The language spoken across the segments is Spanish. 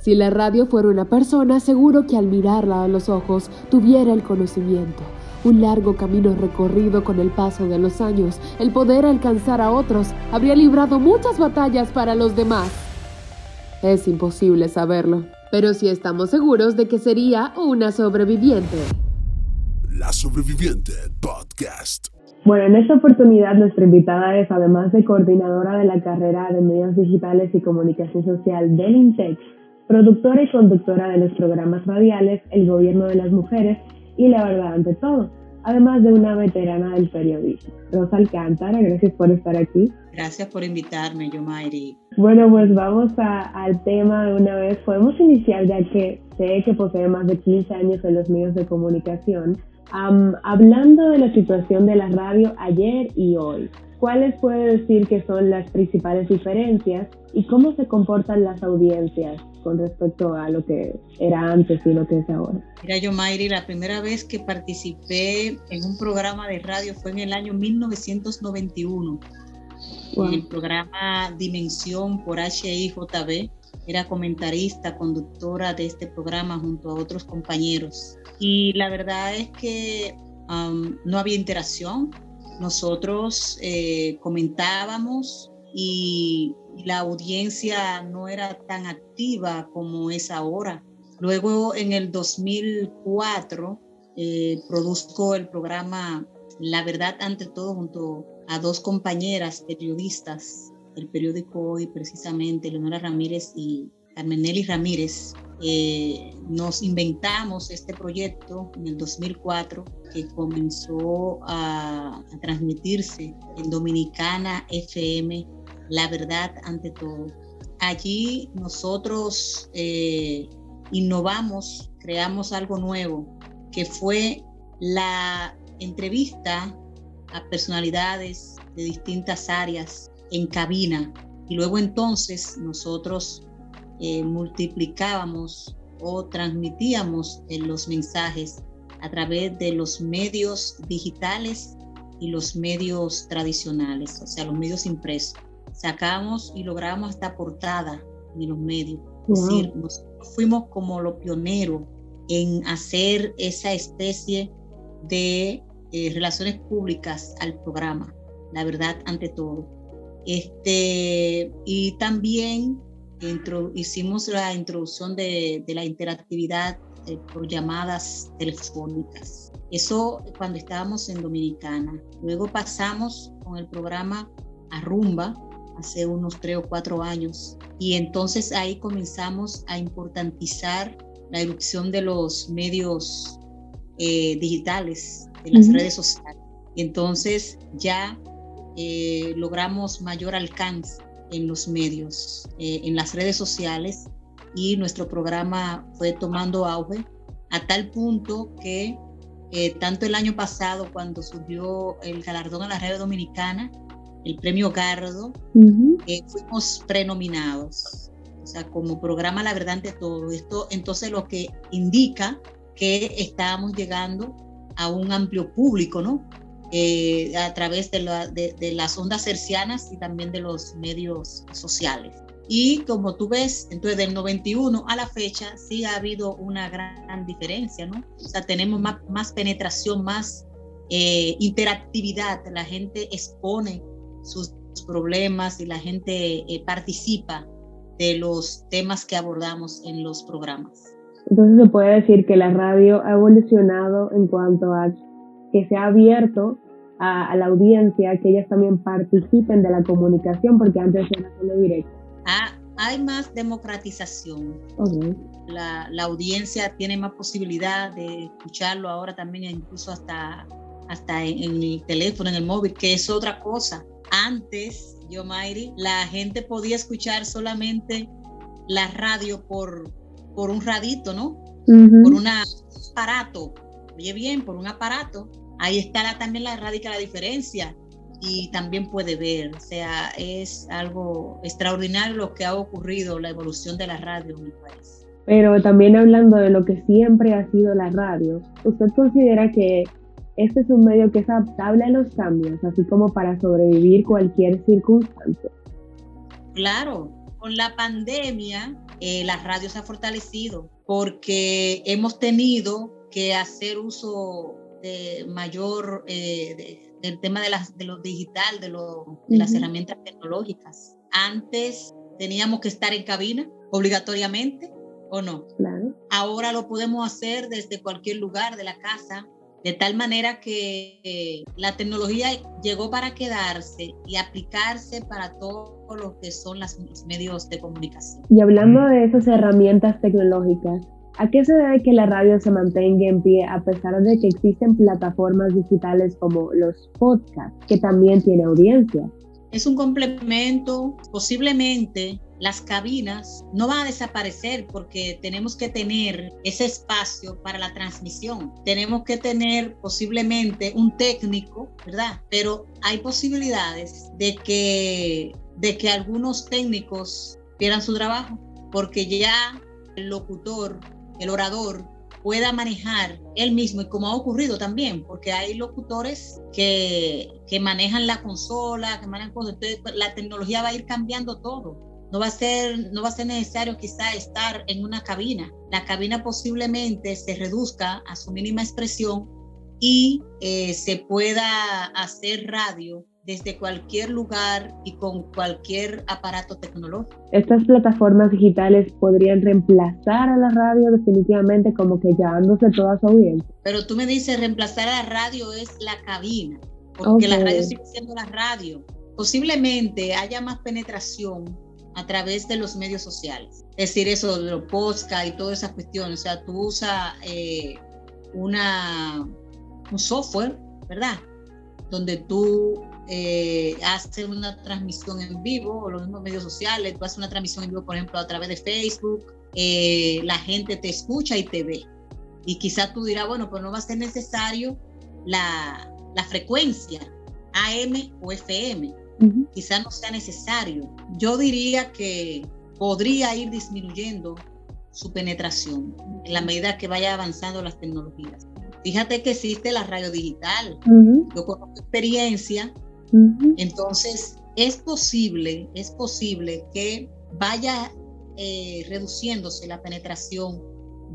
Si la radio fuera una persona, seguro que al mirarla a los ojos tuviera el conocimiento. Un largo camino recorrido con el paso de los años, el poder alcanzar a otros, habría librado muchas batallas para los demás. Es imposible saberlo, pero sí estamos seguros de que sería una sobreviviente. La Sobreviviente Podcast. Bueno, en esta oportunidad nuestra invitada es, además de coordinadora de la carrera de medios digitales y comunicación social del INTEX, productora y conductora de los programas radiales El Gobierno de las Mujeres y La Verdad ante todo, además de una veterana del periodismo. Rosa Alcántara, gracias por estar aquí. Gracias por invitarme, Yomairi. Bueno, pues vamos al tema de una vez. Podemos iniciar ya que sé que posee más de 15 años en los medios de comunicación, hablando de la situación de la radio ayer y hoy. ¿Cuáles puede decir que son las principales diferencias y cómo se comportan las audiencias con respecto a lo que era antes y lo que es ahora? Mira, yo, Mayri, la primera vez que participé en un programa de radio fue en el año 1991, en el programa Dimensión por HIJB. Era comentarista, conductora de este programa junto a otros compañeros. Y la verdad es que no había interacción, nosotros eh, comentábamos y la audiencia no era tan activa como es ahora. Luego en el 2004 eh, produzco el programa La Verdad ante todo junto a dos compañeras periodistas del periódico Hoy, precisamente Leonora Ramírez y Carmenelli Ramírez. Eh, nos inventamos este proyecto en el 2004 que comenzó a, transmitirse en Dominicana FM, La Verdad ante todo. Allí nosotros eh, innovamos, creamos algo nuevo, que fue la entrevista a personalidades de distintas áreas en cabina. Y luego entonces nosotros eh, multiplicábamos o transmitíamos en los mensajes a través de los medios digitales y los medios tradicionales, o sea, los medios impresos. Sacamos y logramos esta portada en los medios. Es decir, fuimos como los pioneros en hacer esa especie de eh, relaciones públicas al programa, la verdad ante todo. Este, y también hicimos la introducción de, de la interactividad eh, por llamadas telefónicas. Eso cuando estábamos en Dominicana. Luego pasamos con el programa a Rumba hace unos tres o cuatro años y entonces ahí comenzamos a importantizar la erupción de los medios eh, digitales, de las redes sociales. Y entonces ya eh, logramos mayor alcance en los medios, en las redes sociales y nuestro programa fue tomando auge a tal punto que eh, tanto el año pasado cuando surgió el galardón a la red dominicana, el premio Gardo, eh, fuimos prenominados. O sea, como programa La Verdad ante todo. Esto entonces lo que indica que estamos llegando a un amplio público, ¿no? Eh, a través de, de, de, las ondas cercianas y también de los medios sociales. Y como tú ves, entonces del 91 a la fecha sí ha habido una gran diferencia, ¿no? O sea, tenemos más, más penetración, más eh, interactividad, la gente expone sus problemas y la gente eh, participa de los temas que abordamos en los programas. Entonces se puede decir que la radio ha evolucionado en cuanto a que se ha abierto a, a la audiencia, que ellas también participen de la comunicación, porque antes era solo directo hay más democratización. La, audiencia tiene más posibilidad de escucharlo ahora también, incluso hasta, hasta en, el teléfono, en el móvil, que es otra cosa. Antes, yo, Mayri, la gente podía escuchar solamente la radio por, por un radito, ¿no? Por un aparato. Oye bien, por un aparato. Ahí está también la radica la diferencia y también puede ver. O sea, es algo extraordinario lo que ha ocurrido, la evolución de la radio en mi país. Pero también hablando de lo que siempre ha sido la radio, ¿usted considera que este es un medio que es adaptable a los cambios, así como para sobrevivir cualquier circunstancia? Claro, con la pandemia eh, la radio se ha fortalecido porque hemos tenido que hacer uso de mayor eh, del tema de, las, de lo digital, de, lo, de las herramientas tecnológicas. Antes teníamos que estar en cabina obligatoriamente o no. Claro. Ahora lo podemos hacer desde cualquier lugar de la casa, de tal manera que eh, la tecnología llegó para quedarse y aplicarse para todo lo que son los medios de comunicación. Y hablando de esas herramientas tecnológicas, ¿A qué se debe que la radio se mantenga en pie a pesar de que existen plataformas digitales como los podcasts, que también tiene audiencia? Es un complemento, posiblemente las cabinas no van a desaparecer porque tenemos que tener ese espacio para la transmisión. Tenemos que tener posiblemente un técnico, ¿verdad? Pero hay posibilidades de que, de que algunos técnicos pierdan su trabajo porque ya el locutor el orador pueda manejar él mismo y como ha ocurrido también, porque hay locutores que, que manejan la consola, que manejan cosas, entonces pues, la tecnología va a ir cambiando todo. No va a ser, no va a ser necesario quizá estar en una cabina. La cabina posiblemente se reduzca a su mínima expresión y eh, se pueda hacer radio desde cualquier lugar y con cualquier aparato tecnológico. Estas plataformas digitales podrían reemplazar a la radio definitivamente como que llevándose toda su audiencia. Pero tú me dices reemplazar a la radio es la cabina, porque la radio sigue siendo la radio. Posiblemente haya más penetración a través de los medios sociales. Es decir, eso de los podcasts y todas esas cuestiones. O sea, tú usas eh, una, un software, ¿verdad? Donde tú eh, hace una transmisión en vivo o los mismos medios sociales, tú haces una transmisión en vivo, por ejemplo, a través de Facebook, eh, la gente te escucha y te ve. Y quizás tú dirás, bueno, pues no va a ser necesario la, la frecuencia AM o FM. Quizás no sea necesario. Yo diría que podría ir disminuyendo su penetración en la medida que vaya avanzando las tecnologías. Fíjate que existe la radio digital. Yo conozco experiencia entonces, es posible, es posible que vaya eh, reduciéndose la penetración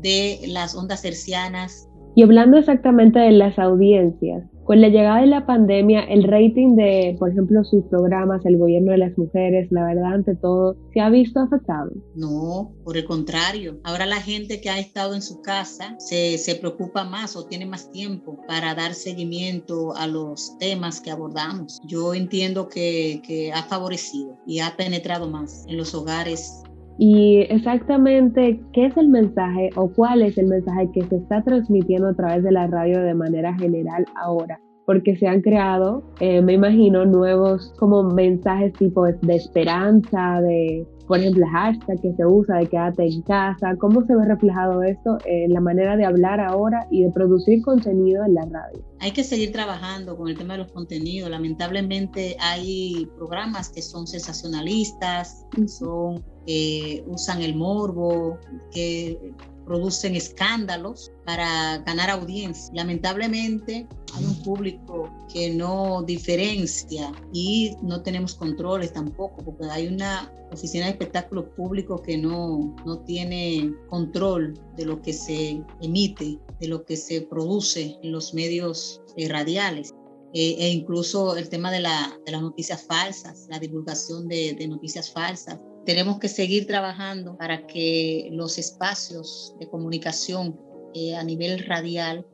de las ondas hercianas. Y hablando exactamente de las audiencias, con la llegada de la pandemia, el rating de, por ejemplo, sus programas, el gobierno de las mujeres, la verdad, ante todo, ¿se ha visto afectado? No, por el contrario. Ahora la gente que ha estado en su casa se, se preocupa más o tiene más tiempo para dar seguimiento a los temas que abordamos. Yo entiendo que, que ha favorecido y ha penetrado más en los hogares y exactamente qué es el mensaje o cuál es el mensaje que se está transmitiendo a través de la radio de manera general ahora. Porque se han creado, eh, me imagino, nuevos como mensajes tipo de esperanza, de, por ejemplo, el hashtag que se usa de quédate en casa. ¿Cómo se ve reflejado esto en la manera de hablar ahora y de producir contenido en la radio? Hay que seguir trabajando con el tema de los contenidos. Lamentablemente hay programas que son sensacionalistas, son que usan el morbo, que producen escándalos para ganar audiencia. Lamentablemente hay un público que no diferencia y no tenemos controles tampoco, porque hay una oficina de espectáculos públicos que no, no tiene control de lo que se emite, de lo que se produce en los medios eh, radiales. Eh, e incluso el tema de, la, de, las noticias falsas, la divulgación de noticias falsas, tenemos que seguir trabajando para que los espacios de comunicación eh, a nivel radial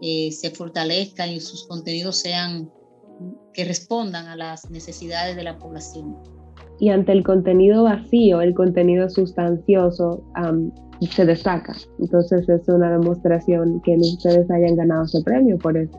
eh, se fortalezcan y sus contenidos sean que respondan a las necesidades de la población. Y ante el contenido vacío, el contenido sustancioso se destaca. Entonces es una demostración que ustedes hayan ganado ese premio por eso.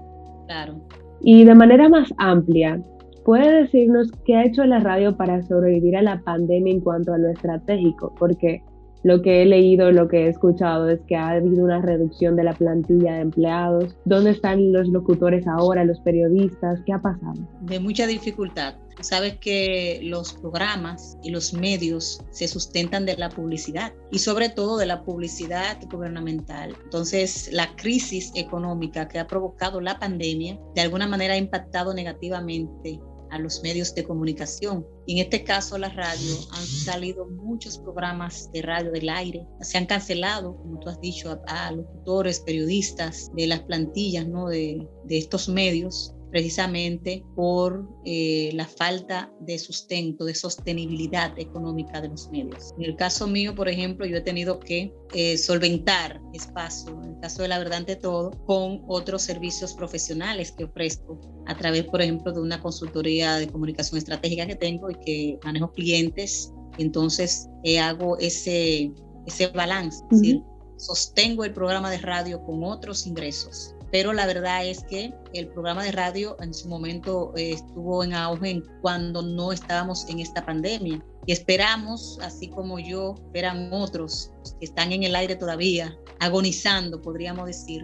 Claro. Y de manera más amplia, ¿Puede decirnos qué ha hecho la radio para sobrevivir a la pandemia en cuanto a lo estratégico? Porque lo que he leído, lo que he escuchado es que ha habido una reducción de la plantilla de empleados. ¿Dónde están los locutores ahora, los periodistas? ¿Qué ha pasado? De mucha dificultad. Sabes que los programas y los medios se sustentan de la publicidad y sobre todo de la publicidad gubernamental. Entonces, la crisis económica que ha provocado la pandemia de alguna manera ha impactado negativamente a los medios de comunicación. Y en este caso, la radio, han salido muchos programas de radio del aire. Se han cancelado, como tú has dicho, a, locutores, periodistas de las plantillas ¿no? de, de estos medios precisamente por eh, la falta de sustento, de sostenibilidad económica de los medios. En el caso mío, por ejemplo, yo he tenido que eh, solventar espacio, en el caso de la verdad ante todo, con otros servicios profesionales que ofrezco a través, por ejemplo, de una consultoría de comunicación estratégica que tengo y que manejo clientes. entonces eh, hago ese, ese balance, es decir, sostengo el programa de radio con otros ingresos pero la verdad es que el programa de radio en su momento eh, estuvo en auge cuando no estábamos en esta pandemia. Y esperamos, así como yo, esperan otros que están en el aire todavía, agonizando, podríamos decir,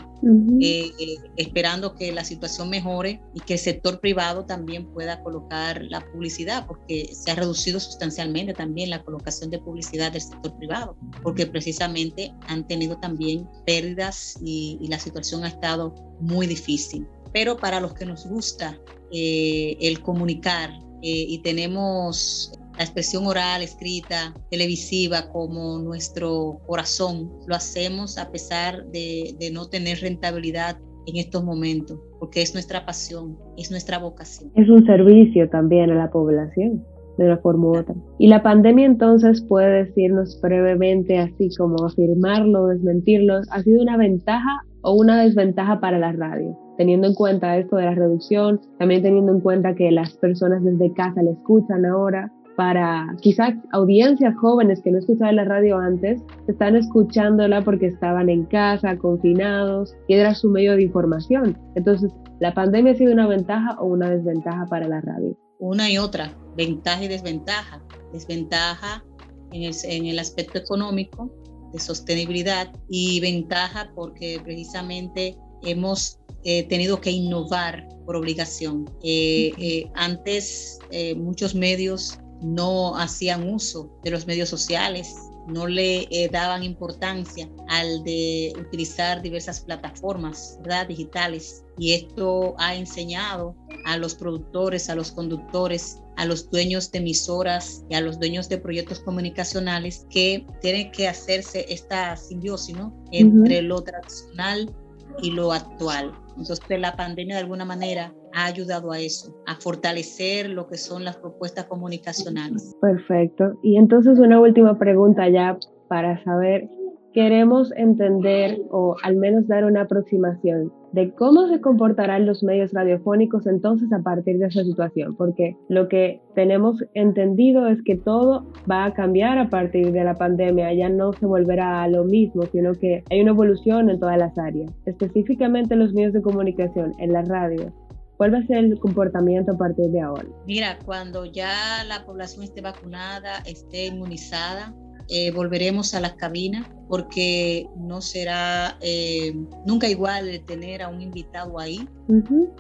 eh, eh, esperando que la situación mejore y que el sector privado también pueda colocar la publicidad, porque se ha reducido sustancialmente también la colocación de publicidad del sector privado, porque precisamente han tenido también pérdidas y, la situación ha estado muy difícil. Pero para los que nos gusta eh, el comunicar y tenemos la expresión oral, escrita, televisiva como nuestro corazón. Lo hacemos a pesar de, no tener rentabilidad en estos momentos, porque es nuestra pasión, es nuestra vocación. Es un servicio también a la población, de una forma u otra. Y la pandemia entonces puede decirnos brevemente, así como afirmarlo, desmentirlo, ¿ha sido una ventaja o una desventaja para la radio? Teniendo en cuenta esto de la reducción, también teniendo en cuenta que las personas desde casa le escuchan ahora, para quizás audiencias jóvenes que no escuchaban la radio antes, están escuchándola porque estaban en casa, confinados, y era su medio de información. Entonces, ¿la pandemia ha sido una ventaja o una desventaja para la radio? Una y otra, ventaja y desventaja. Desventaja en el, en el aspecto económico, de sostenibilidad, y ventaja porque precisamente hemos eh, tenido que innovar por obligación. Eh, eh, antes muchos medios no hacían uso de los medios sociales, no le eh, daban importancia al de utilizar diversas plataformas ¿verdad? digitales. Y esto ha enseñado a los productores, a los conductores, a los dueños de emisoras y a los dueños de proyectos comunicacionales que tienen que hacerse esta simbiosis entre lo tradicional y lo actual. Entonces la pandemia de alguna manera ha ayudado a eso, a fortalecer lo que son las propuestas comunicacionales. Perfecto. Y entonces una última pregunta ya para saber, queremos entender o al menos dar una aproximación de cómo se comportarán los medios radiofónicos entonces a partir de esa situación, porque lo que tenemos entendido es que todo va a cambiar a partir de la pandemia, ya no se volverá a lo mismo, sino que hay una evolución en todas las áreas, específicamente los medios de comunicación, en la radio. ¿Cuál va a ser el comportamiento a partir de ahora? Mira, cuando ya la población esté vacunada, esté inmunizada, eh, volveremos a las cabinas porque no será eh, nunca igual tener a un invitado ahí,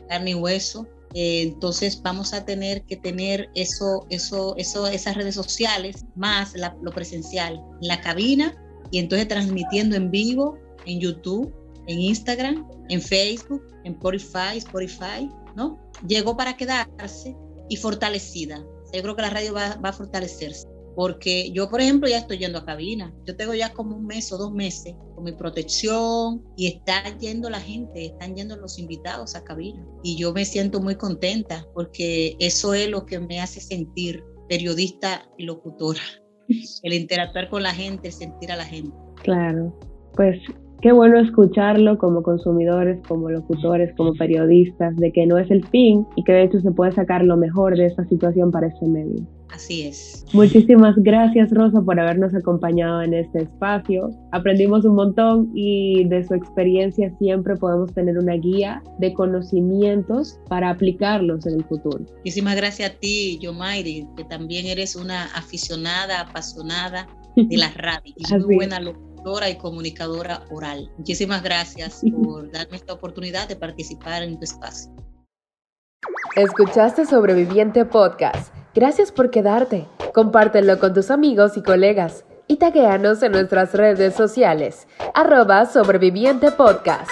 carne y hueso. Eh, entonces vamos a tener que tener eso, eso, eso, esas redes sociales más lo presencial en la cabina y entonces transmitiendo en vivo en YouTube, en Instagram, en Facebook, en Spotify, Spotify, ¿no? Llegó para quedarse y fortalecida. Yo creo que la radio va, va a fortalecerse. Porque yo, por ejemplo, ya estoy yendo a cabina. Yo tengo ya como un mes o dos meses con mi protección y está yendo la gente, están yendo los invitados a cabina. Y yo me siento muy contenta porque eso es lo que me hace sentir periodista y locutora. El interactuar con la gente, sentir a la gente. Claro, pues qué bueno escucharlo como consumidores, como locutores, como periodistas, de que no es el fin y que de hecho se puede sacar lo mejor de esta situación para este medio. Así es. Muchísimas gracias Rosa por habernos acompañado en este espacio. Aprendimos un montón y de su experiencia siempre podemos tener una guía de conocimientos para aplicarlos en el futuro. Muchísimas gracias a ti, Yomairi, que también eres una aficionada, apasionada de la radio y muy buena locutora y comunicadora oral. Muchísimas gracias por darme esta oportunidad de participar en tu espacio. Escuchaste Sobreviviente Podcast Gracias por quedarte. Compártelo con tus amigos y colegas y taguéanos en nuestras redes sociales. Arroba Sobreviviente Podcast.